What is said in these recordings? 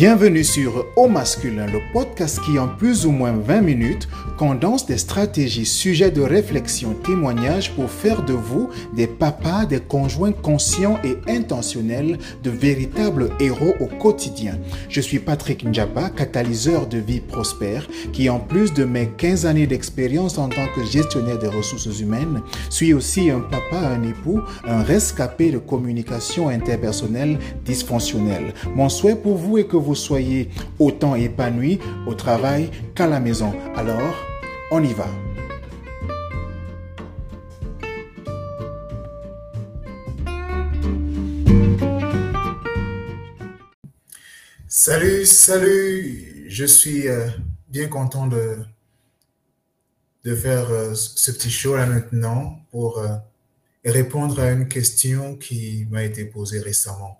Bienvenue sur Au masculin, le podcast qui en plus ou moins 20 minutes condense des stratégies, sujets de réflexion, témoignages pour faire de vous des papas, des conjoints conscients et intentionnels, de véritables héros au quotidien. Je suis Patrick Njaba, catalyseur de vie prospère, qui en plus de mes 15 années d'expérience en tant que gestionnaire des ressources humaines, suis aussi un papa, un époux, un rescapé de communication interpersonnelle dysfonctionnelle. Mon souhait pour vous est que vous soyez autant épanoui au travail qu'à la maison. Alors, on y va. Salut, salut. Je suis euh, bien content de, de faire euh, ce petit show là maintenant pour euh, répondre à une question qui m'a été posée récemment.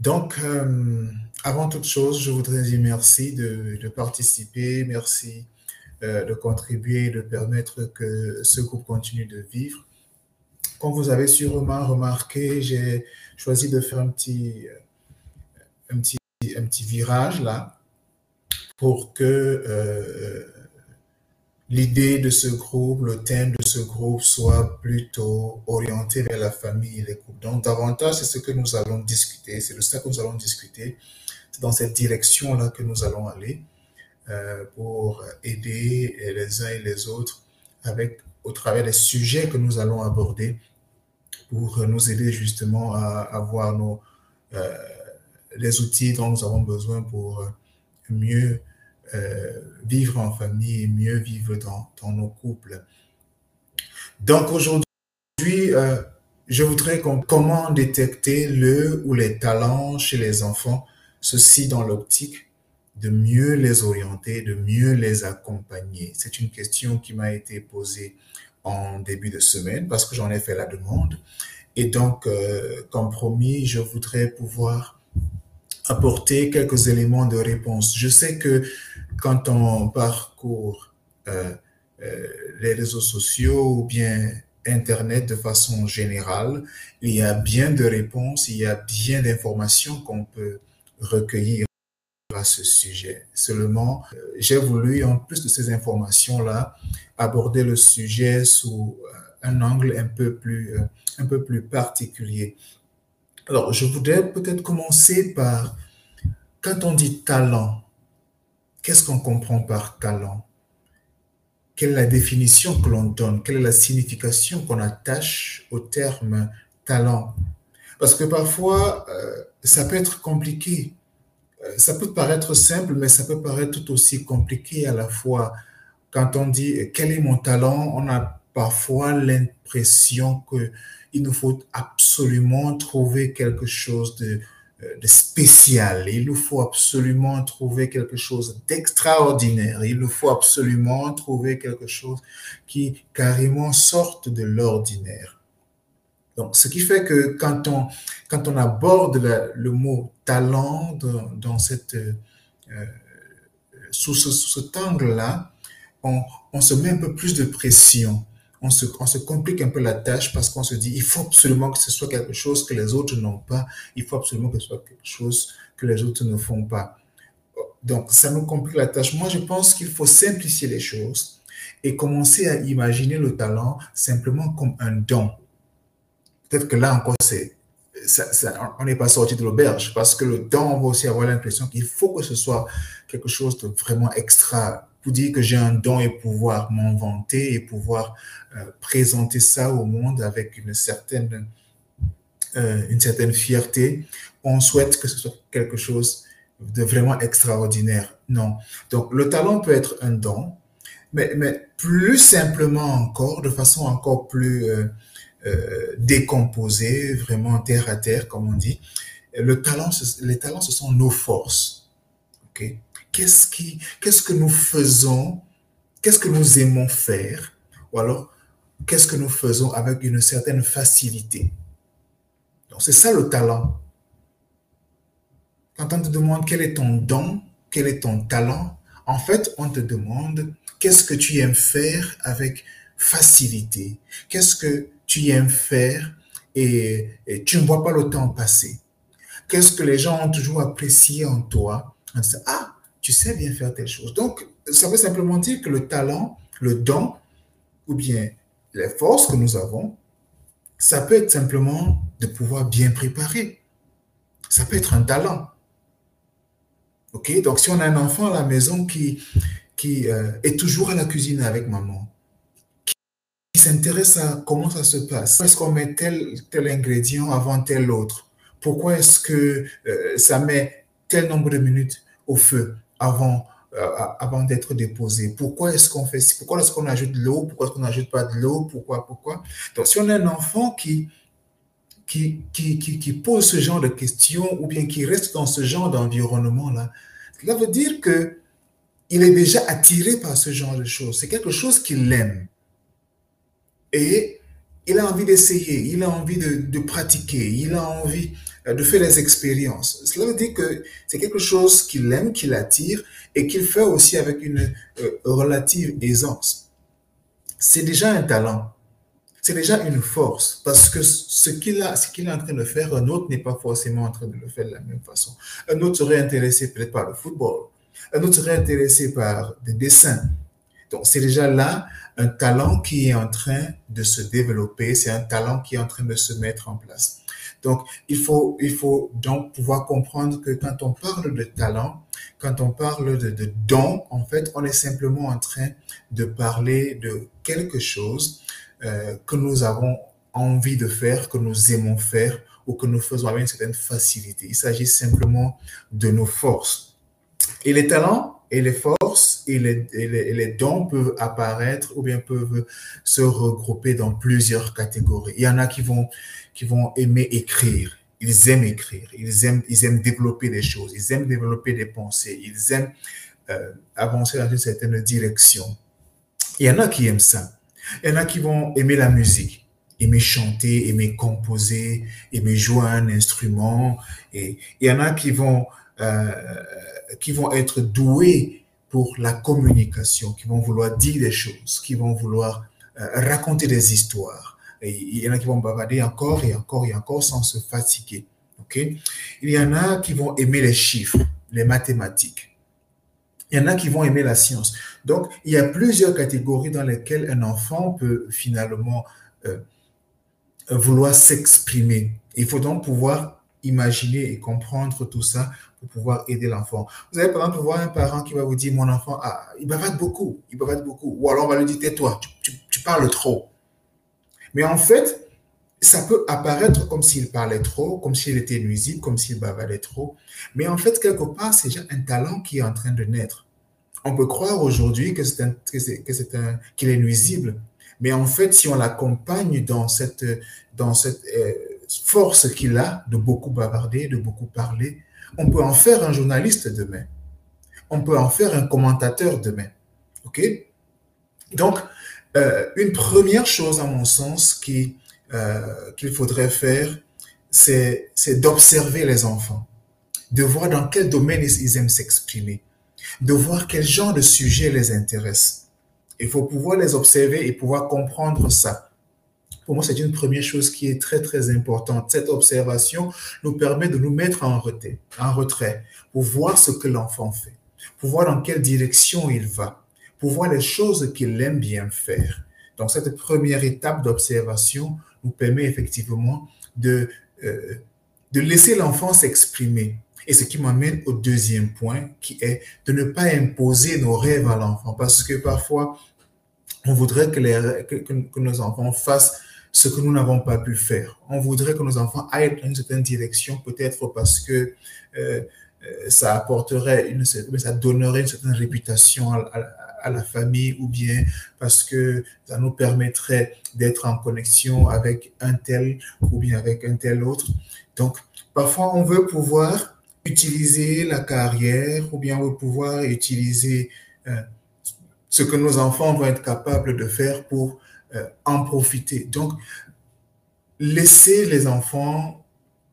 Donc, euh, avant toute chose, je voudrais dire merci de, participer, merci euh, de contribuer, de permettre que ce groupe continue de vivre. Comme vous avez sûrement remarqué, j'ai choisi de faire un petit, petit virage là pour que euh, l'idée de ce groupe, le thème de ce groupe soit plutôt orienté vers la famille et les couples. Donc, davantage, c'est ce que nous allons discuter, c'est de ça que nous allons discuter. C'est dans cette direction-là que nous allons aller euh, pour aider les uns et les autres avec, au travers des sujets que nous allons aborder pour nous aider justement à avoir nos, euh, les outils dont nous avons besoin pour mieux euh, vivre en famille et mieux vivre dans, nos couples. Donc aujourd'hui, euh, je voudrais comment détecter le ou les talents chez les enfants, ceci dans l'optique de mieux les orienter, de mieux les accompagner. C'est une question qui m'a été posée en début de semaine parce que j'en ai fait la demande. Et donc, euh, comme promis, je voudrais pouvoir apporter quelques éléments de réponse. Je sais que quand on parcourt euh, euh, les réseaux sociaux ou bien Internet de façon générale, il y a bien de réponses, il y a bien d'informations qu'on peut recueillir à ce sujet. Seulement, euh, j'ai voulu, en plus de ces informations-là, aborder le sujet sous un angle un peu plus, un peu plus particulier. Alors, je voudrais peut-être commencer par, quand on dit talent, Qu'est-ce qu'on comprend par talent? Quelle est la définition que l'on donne? Quelle est la signification qu'on attache au terme talent? Parce que parfois, euh, ça peut être compliqué. Euh, ça peut paraître simple, mais ça peut paraître tout aussi compliqué à la fois. Quand on dit quel est mon talent, on a parfois l'impression qu'il nous faut absolument trouver quelque chose de, euh, de spécial. Il nous faut absolument trouver quelque chose d'extraordinaire. Il nous faut absolument trouver quelque chose qui carrément sorte de l'ordinaire. Donc, ce qui fait que quand on, quand on aborde le mot talent dans, cette, euh, sous ce, cet angle-là, on se met un peu plus de pression on se, on se complique un peu la tâche parce qu'on se dit, il faut absolument que ce soit quelque chose que les autres n'ont pas, il faut absolument que ce soit quelque chose que les autres ne font pas. Donc, ça nous complique la tâche. Moi, je pense qu'il faut simplifier les choses et commencer à imaginer le talent simplement comme un don. Peut-être que là encore, c'est, on n'est pas sorti de l'auberge parce que le don, on va aussi avoir l'impression qu'il faut que ce soit quelque chose de vraiment extra pour dire que j'ai un don et pouvoir m'en vanter et pouvoir euh, présenter ça au monde avec une certaine, euh, une certaine fierté. On souhaite que ce soit quelque chose de vraiment extraordinaire. Non. Donc, le talent peut être un don, mais, mais plus simplement encore, de façon encore plus euh décomposée, vraiment terre à terre, comme on dit, le talent, les talents, ce sont nos forces. OK? Qu'est-ce qui, qu'est-ce que nous faisons, qu'est-ce que nous aimons faire, ou alors qu'est-ce que nous faisons avec une certaine facilité. Donc c'est ça le talent. Quand on te demande quel est ton don, quel est ton talent, en fait, on te demande qu'est-ce que tu aimes faire avec facilité, qu'est-ce que tu aimes faire et, et tu ne vois pas le temps passer. Qu'est-ce que les gens ont toujours apprécié en toi? Ah, tu sais bien faire telle chose. Donc, ça veut simplement dire que le talent, le don, ou bien les forces que nous avons, ça peut être simplement de pouvoir bien préparer. Ça peut être un talent. OK? Donc, si on a un enfant à la maison qui, qui euh, est toujours à la cuisine avec maman, qui s'intéresse à comment ça se passe, est-ce qu'on met tel, tel ingrédient avant tel autre, pourquoi est-ce que euh, ça met tel nombre de minutes au feu? Avant, euh, avant d'être déposé, pourquoi est-ce qu'on fait pourquoi est-ce qu'on ajoute de l'eau, pourquoi est-ce qu'on n'ajoute pas de l'eau, pourquoi, pourquoi? Donc, si on a un enfant qui, qui, qui, qui, pose ce genre de questions ou bien qui reste dans ce genre d'environnement-là, cela veut dire que il est déjà attiré par ce genre de choses. C'est quelque chose qu'il aime. Et il a envie d'essayer, il a envie de, pratiquer, il a envie de faire des expériences. Cela veut dire que c'est quelque chose qu'il aime, qu'il attire et qu'il fait aussi avec une euh, relative aisance. C'est déjà un talent. C'est déjà une force parce que ce qu'il a, ce qu'il est en train de faire, un autre n'est pas forcément en train de le faire de la même façon. Un autre serait intéressé peut-être par le football. Un autre serait intéressé par des dessins. Donc, c'est déjà là un talent qui est en train de se développer, c'est un talent qui est en train de se mettre en place. Donc, il faut, il faut donc pouvoir comprendre que quand on parle de talent, quand on parle de, don, en fait, on est simplement en train de parler de quelque chose euh, que nous avons envie de faire, que nous aimons faire ou que nous faisons avec une certaine facilité. Il s'agit simplement de nos forces. Et les talents et les forces et les, dons peuvent apparaître ou bien peuvent se regrouper dans plusieurs catégories. Il y en a qui vont, qui vont aimer écrire. Ils aiment écrire. Ils aiment, ils aiment développer des choses. Ils aiment développer des pensées. Ils aiment euh, avancer dans une certaine direction. Il y en a qui aiment ça. Il y en a qui vont aimer la musique aimer chanter, aimer composer, aimer jouer un instrument. Et il y en a qui vont euh, qui vont être doués pour la communication, qui vont vouloir dire des choses, qui vont vouloir euh, raconter des histoires. Il y en a qui vont bavarder encore et encore et encore sans se fatiguer. ok? Il y en a qui vont aimer les chiffres, les mathématiques. Il y en a qui vont aimer la science. Donc, il y a plusieurs catégories dans lesquelles un enfant peut finalement euh, vouloir s'exprimer. Il faut donc pouvoir imaginer et comprendre tout ça pour pouvoir aider l'enfant. Vous allez par exemple voir un parent qui va vous dire, mon enfant, ah, il bavarde beaucoup, il bavarde beaucoup. Ou alors on va lui dire, tais-toi, tu, parles trop. Mais en fait, ça peut apparaître comme s'il parlait trop, comme s'il était nuisible, comme s'il bavardait trop. Mais en fait, quelque part, c'est déjà un talent qui est en train de naître. On peut croire aujourd'hui que c'est que un, qu'il est nuisible. Mais en fait, si on l'accompagne dans cette, dans cette euh, force qu'il a de beaucoup bavarder, de beaucoup parler, on peut en faire un journaliste demain. On peut en faire un commentateur demain. OK? Donc, euh, une première chose, à mon sens, euh, qu'il faudrait faire, c'est d'observer les enfants, de voir dans quel domaine ils aiment s'exprimer, de voir quel genre de sujet les intéresse. Il faut pouvoir les observer et pouvoir comprendre ça. Pour moi, c'est une première chose qui est très, très importante. Cette observation nous permet de nous mettre en retrait, en retrait pour voir ce que l'enfant fait, pour voir dans quelle direction il va, pour voir les choses qu'il aime bien faire. Donc, cette première étape d'observation nous permet effectivement de, euh, de laisser l'enfant s'exprimer. Et ce qui m'amène au deuxième point, qui est de ne pas imposer nos rêves à l'enfant. Parce que parfois, on voudrait que, les, que, que nos enfants fassent ce que nous n'avons pas pu faire. On voudrait que nos enfants aillent dans une certaine direction, peut-être parce que euh, euh, ça apporterait une ça donnerait une certaine réputation à, la famille ou bien parce que ça nous permettrait d'être en connexion avec un tel ou bien avec un tel autre. Donc, parfois, on veut pouvoir utiliser la carrière ou bien on veut pouvoir utiliser euh, ce que nos enfants vont être capables de faire pour euh, en profiter. Donc, laisser les enfants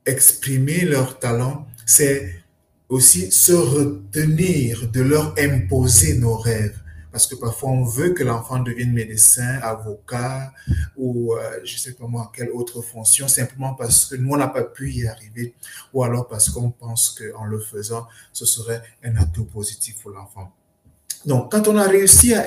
exprimer leur talent, c'est aussi se retenir de leur imposer nos rêves. parce que parfois on veut que l'enfant devienne médecin, avocat ou euh, je sais pas moi quelle autre fonction, simplement parce que nous on n'a pas pu y arriver, ou alors parce qu'on pense qu'en le faisant, ce serait un atout positif pour l'enfant. Donc, quand on a réussi à,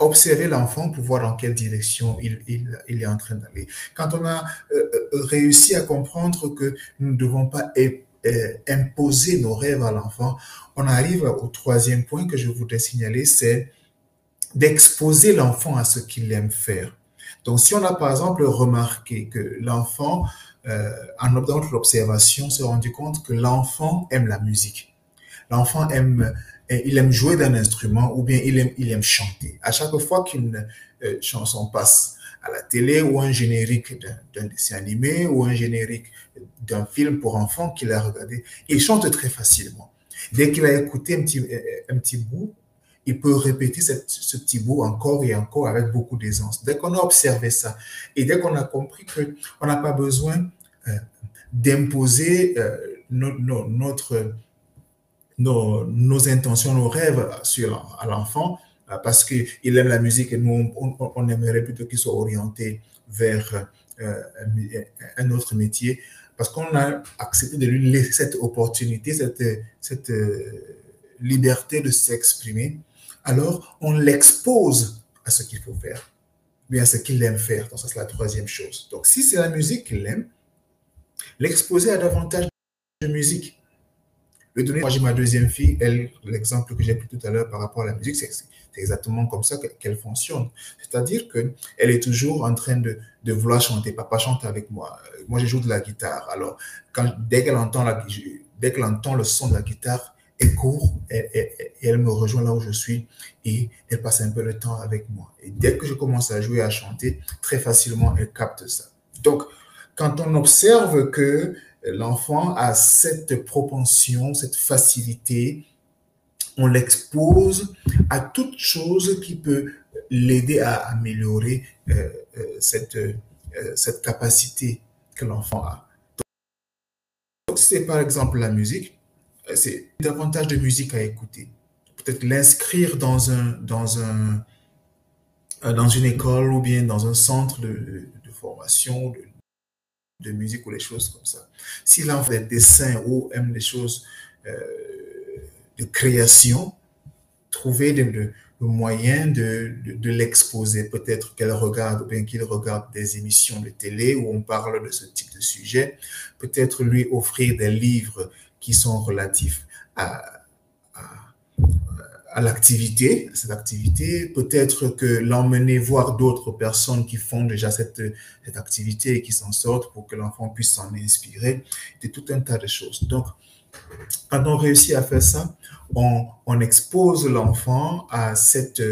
observer l'enfant pour voir dans quelle direction il, il, est en train d'aller, quand on a euh, euh, réussi à comprendre que nous ne devons pas euh, imposer nos rêves à l'enfant, on arrive au troisième point que je voudrais signaler, c'est d'exposer l'enfant à ce qu'il aime faire. Donc, si on a par exemple remarqué que l'enfant, euh, en notre observation, s'est rendu compte que l'enfant aime la musique, l'enfant aime, il aime jouer d'un instrument ou bien il aime, il aime chanter. À chaque fois qu'une euh, chanson passe, à la télé ou un générique d'un dessin animé ou un générique d'un film pour enfants qu'il a regardé, il chante très facilement. Dès qu'il a écouté un petit, un petit bout, il peut répéter ce petit bout encore et encore avec beaucoup d'aisance. Dès qu'on a observé ça et dès qu'on a compris qu'on n'a pas besoin euh, d'imposer euh, notre, nos, intentions, nos rêves sur, à l'enfant, euh, parce qu'il aime la musique et nous, on, aimerait plutôt qu'il soit orienté vers euh, un autre métier, parce qu'on a accepté de lui laisser cette opportunité, cette, cette euh, liberté de s'exprimer, alors on l'expose à ce qu'il faut faire, bien à ce qu'il aime faire. Donc ça, c'est la troisième chose. Donc si c'est la musique qu'il aime, l'exposer à davantage de musique. Vais donner, moi j'ai ma deuxième fille, elle, l'exemple que j'ai pris tout à l'heure par rapport à la musique, c'est exactement comme ça qu'elle fonctionne. C'est-à-dire qu'elle est toujours en train de, vouloir chanter. Papa chante avec moi. Moi, je joue de la guitare. Alors, dès qu'elle entend, le son de la guitare, elle court et, elle me rejoint là où je suis et elle passe un peu de temps avec moi. Et dès que je commence à jouer, à chanter, très facilement, elle capte ça. Donc, quand on observe que l'enfant a cette propension, cette facilité on l'expose à toute chose qui peut l'aider à améliorer euh, euh, cette, euh, cette capacité que l'enfant a. Donc, si c'est par exemple la musique, c'est davantage de musique à écouter. Peut-être l'inscrire dans, un, dans, un, dans une école ou bien dans un centre de, formation de, de, musique ou des choses comme ça. S'il l'enfant des dessins ou aime des choses de création, trouver le, moyen de, de, l'exposer. Peut-être qu'elle regarde ou bien qu'il regarde des émissions de télé où on parle de ce type de sujet. Peut-être lui offrir des livres qui sont relatifs à, à, l'activité, cette activité. Peut-être que l'emmener voir d'autres personnes qui font déjà cette, cette activité et qui s'en sortent pour que l'enfant puisse s'en inspirer. De tout un tas de choses. Donc, quand on réussit à faire ça, on, expose l'enfant à, cette,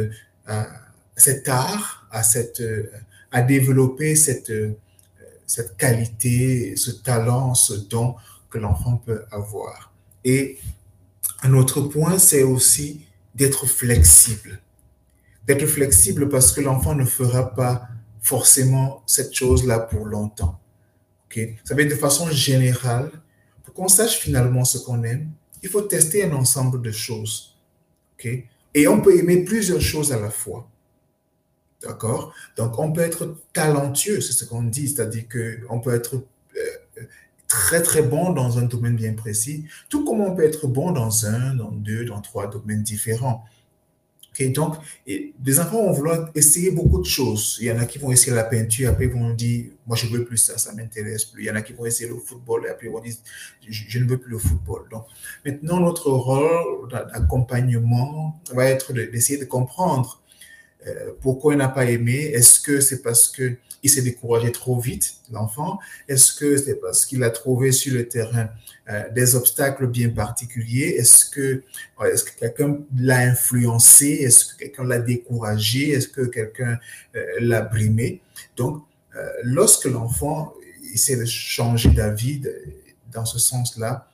cet art, à, cette, à développer cette, cette qualité, ce talent, ce don que l'enfant peut avoir. Et un autre point, c'est aussi d'être flexible. D'être flexible parce que l'enfant ne fera pas forcément cette chose-là pour longtemps. Okay? Ça veut dire de façon générale, pour qu'on sache finalement ce qu'on aime, il faut tester un ensemble de choses. OK? Et on peut aimer plusieurs choses à la fois. D'accord? Donc, on peut être talentueux, c'est ce qu'on dit, c'est-à-dire qu'on peut être très, très bon dans un domaine bien précis, tout comme on peut être bon dans un, dans deux, dans trois domaines différents donc, des enfants vont vouloir essayer beaucoup de choses. Il y en a qui vont essayer la peinture, après ils vont dire, moi je veux plus ça, ça m'intéresse plus. Il y en a qui vont essayer le football, et après ils vont dire, je, ne veux plus le football. Donc, maintenant, notre rôle d'accompagnement va être d'essayer de comprendre euh, pourquoi il n'a pas aimé Est-ce que c'est parce qu'il s'est découragé trop vite, l'enfant Est-ce que c'est parce qu'il a trouvé sur le terrain euh, des obstacles bien particuliers? Est-ce que, quelqu'un l'a influencé? Est-ce que quelqu'un l'a découragé? Est-ce que quelqu'un euh, l'a brimé? Donc, lorsque l'enfant essaie de changer d'avis dans ce sens-là,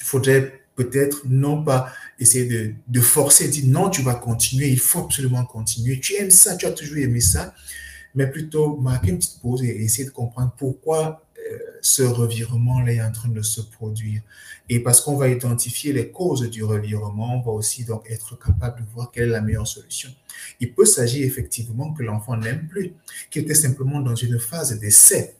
il faudrait peut-être non pas essayer de, forcer, dire non, tu vas continuer, il faut absolument continuer. Tu aimes ça, tu as toujours aimé ça, mais plutôt marquer une petite pause et essayer de comprendre pourquoi ce revirement-là est en train de se produire. Et parce qu'on va identifier les causes du revirement, on va aussi donc être capable de voir quelle est la meilleure solution. Il peut s'agir effectivement que l'enfant n'aime plus, qu'il était simplement dans une phase d'essai.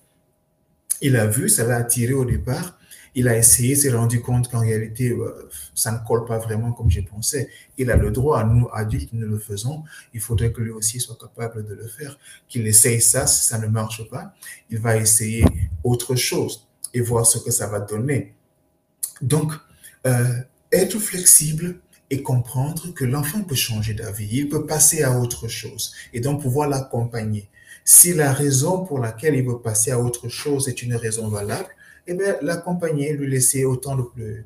Il a vu, ça l'a attiré au départ, il a essayé, s'est rendu compte qu'en réalité, euh, ça ne colle pas vraiment comme je pensais. Il a le droit, nous, adultes, nous le faisons. Il faudrait que lui aussi soit capable de le faire. Qu'il essaye ça, si ça ne marche pas, il va essayer autre chose et voir ce que ça va donner. Donc, euh, être flexible et comprendre que l'enfant peut changer d'avis, il peut passer à autre chose et donc pouvoir l'accompagner. Si la raison pour laquelle il veut passer à autre chose est une raison valable, eh bien, l'accompagner, lui laisser autant euh,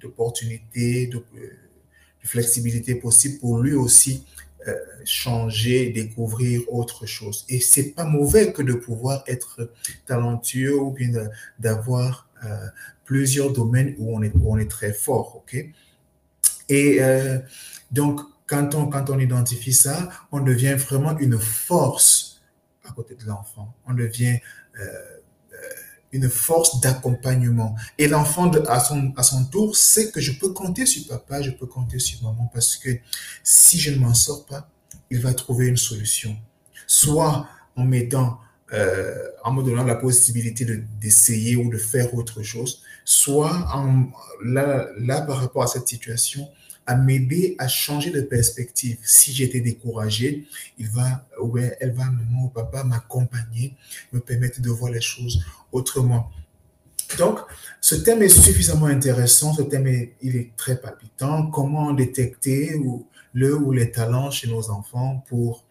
d'opportunités, de, de, de, flexibilité possible pour lui aussi euh, changer, découvrir autre chose. Et c'est pas mauvais que de pouvoir être talentueux ou bien d'avoir euh, plusieurs domaines où on est, on est très fort, ok? Et euh, donc, quand on, quand on identifie ça, on devient vraiment une force à côté de l'enfant. On devient euh, une force d'accompagnement. Et l'enfant, à son, à son tour, sait que je peux compter sur papa, je peux compter sur maman, parce que si je ne m'en sors pas, il va trouver une solution. Soit en mettant, euh, en me donnant la possibilité d'essayer ou de faire autre chose, soit en, là, là, par rapport à cette situation, à m'aider à changer de perspective. Si j'étais découragé, il va, ou elle va, maman ou papa, m'accompagner, me permettre de voir les choses autrement. Donc, ce thème est suffisamment intéressant, ce thème est, il est très palpitant. Comment détecter le ou les talents chez nos enfants pour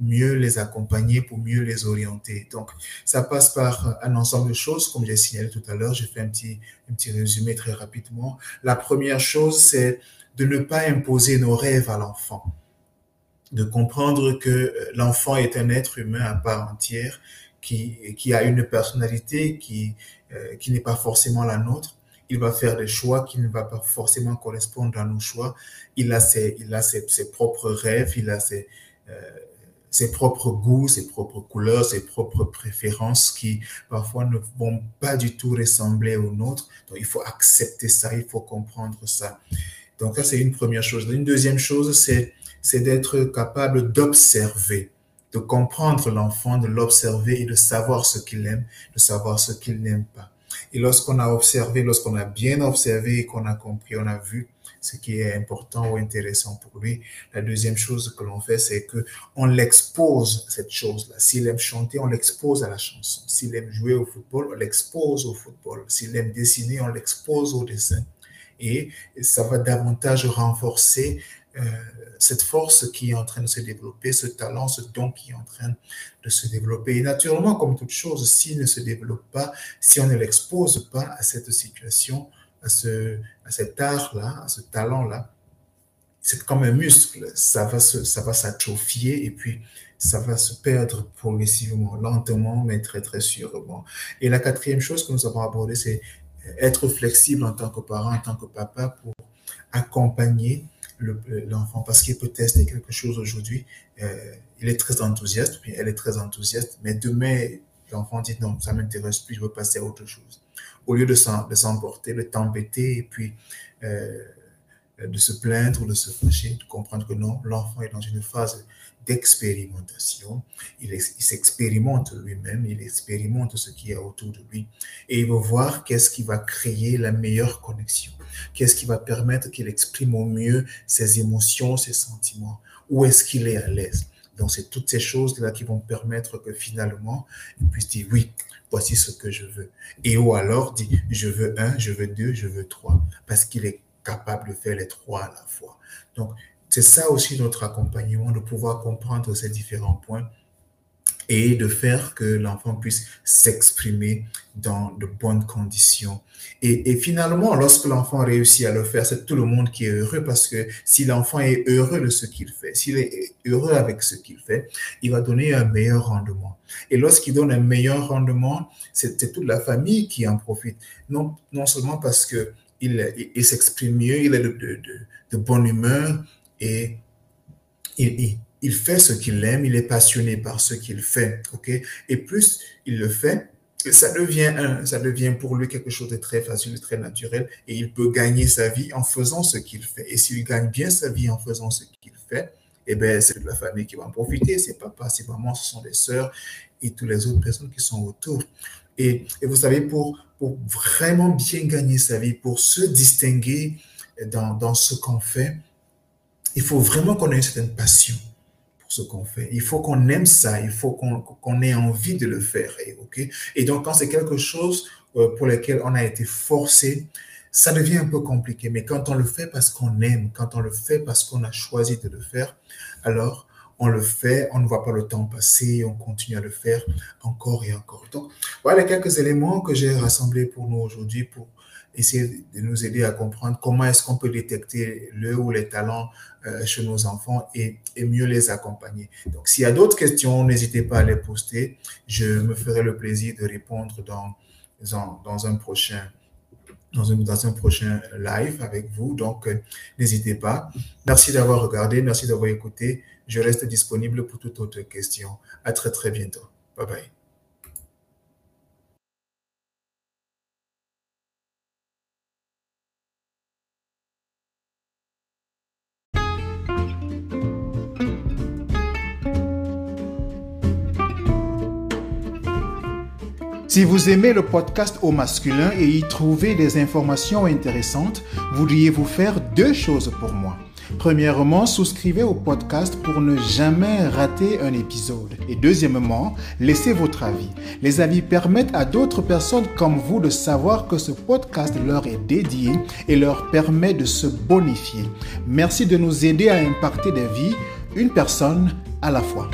mieux les accompagner, pour mieux les orienter? Donc, ça passe par un ensemble de choses, comme j'ai signalé tout à l'heure. Je fais un petit, un petit résumé très rapidement. La première chose, c'est de ne pas imposer nos rêves à l'enfant, de comprendre que l'enfant est un être humain à part entière, qui, qui a une personnalité qui, euh, qui n'est pas forcément la nôtre. Il va faire des choix qui ne vont pas forcément correspondre à nos choix. Il a ses, il a ses, ses propres rêves, il a ses, euh, ses propres goûts, ses propres couleurs, ses propres préférences qui parfois ne vont pas du tout ressembler aux nôtres. Donc il faut accepter ça, il faut comprendre ça. Donc ça, c'est une première chose. Une deuxième chose, c'est, c'est d'être capable d'observer, de comprendre l'enfant, de l'observer et de savoir ce qu'il aime, de savoir ce qu'il n'aime pas. Et lorsqu'on a observé, lorsqu'on a bien observé et qu'on a compris, on a vu ce qui est important ou intéressant pour lui, la deuxième chose que l'on fait, c'est que on l'expose cette chose-là. S'il aime chanter, on l'expose à la chanson. S'il aime jouer au football, on l'expose au football. S'il aime dessiner, on l'expose au dessin et ça va davantage renforcer euh, cette force qui est en train de se développer, ce talent, ce don qui est en train de se développer. Et naturellement, comme toute chose, s'il ne se développe pas, si on ne l'expose pas à cette situation, à, ce, à cet art-là, à ce talent-là, c'est comme un muscle, ça va se, ça va s'atrophier et puis ça va se perdre progressivement, lentement, mais très très sûrement. Et la quatrième chose que nous avons abordée, c'est être flexible en tant que parent, en tant que papa pour accompagner l'enfant parce qu'il peut tester quelque chose aujourd'hui. Euh, il est très enthousiaste, puis elle est très enthousiaste, mais demain, l'enfant dit non, ça m'intéresse plus, je veux passer à autre chose. Au lieu de s'emporter, de t'embêter et puis euh, de se plaindre de se fâcher, de comprendre que non, l'enfant est dans une phase d'expérimentation. Il, s'expérimente lui-même, il expérimente ce qui est autour de lui et il va voir qu'est-ce qui va créer la meilleure connexion, qu'est-ce qui va permettre qu'il exprime au mieux ses émotions, ses sentiments, où est-ce qu'il est à l'aise? Donc, c'est toutes ces choses-là qui vont permettre que finalement, il puisse dire oui, voici ce que je veux. Et ou alors dit, je veux un, je veux deux, je veux trois, parce qu'il est capable de faire les trois à la fois. Donc, c'est ça aussi notre accompagnement, de pouvoir comprendre ces différents points et de faire que l'enfant puisse s'exprimer dans de bonnes conditions. Et, finalement, lorsque l'enfant réussit à le faire, c'est tout le monde qui est heureux parce que si l'enfant est heureux de ce qu'il fait, s'il est heureux avec ce qu'il fait, il va donner un meilleur rendement. Et lorsqu'il donne un meilleur rendement, c'est toute la famille qui en profite. Non, non seulement parce que il, s'exprime mieux, il est de, bonne humeur, et il, fait ce qu'il aime, il est passionné par ce qu'il fait, ok? Et plus il le fait, ça devient, ça devient pour lui quelque chose de très facile, de très naturel, et il peut gagner sa vie en faisant ce qu'il fait. Et s'il gagne bien sa vie en faisant ce qu'il fait, eh bien, c'est la famille qui va en profiter. C'est papa, c'est maman, ce sont les sœurs et toutes les autres personnes qui sont autour. Et, vous savez, pour, vraiment bien gagner sa vie, pour se distinguer dans, dans ce qu'on fait, il faut vraiment qu'on ait une certaine passion pour ce qu'on fait. Il faut qu'on aime ça, il faut qu'on ait envie de le faire. Et, et donc, quand c'est quelque chose euh, pour lequel on a été forcé, ça devient un peu compliqué. Mais quand on le fait parce qu'on aime, quand on le fait parce qu'on a choisi de le faire, alors on le fait, on ne voit pas le temps passer, on continue à le faire encore et encore. Donc, voilà quelques éléments que j'ai rassemblés pour nous aujourd'hui pour essayer de nous aider à comprendre comment est-ce qu'on peut détecter le ou les talents euh, chez nos enfants et, mieux les accompagner. Donc, s'il y a d'autres questions, n'hésitez pas à les poster. Je me ferai le plaisir de répondre dans, dans, un prochain dans un, prochain live avec vous. Donc, euh, n'hésitez pas. Merci d'avoir regardé, merci d'avoir écouté. Je reste disponible pour toute autre question. À très, très bientôt. Bye bye. Si vous aimez le podcast au masculin et y trouvez des informations intéressantes, voudriez-vous faire deux choses pour moi? Premièrement, souscrivez au podcast pour ne jamais rater un épisode. Et deuxièmement, laissez votre avis. Les avis permettent à d'autres personnes comme vous de savoir que ce podcast leur est dédié et leur permet de se bonifier. Merci de nous aider à impacter des vies, une personne à la fois.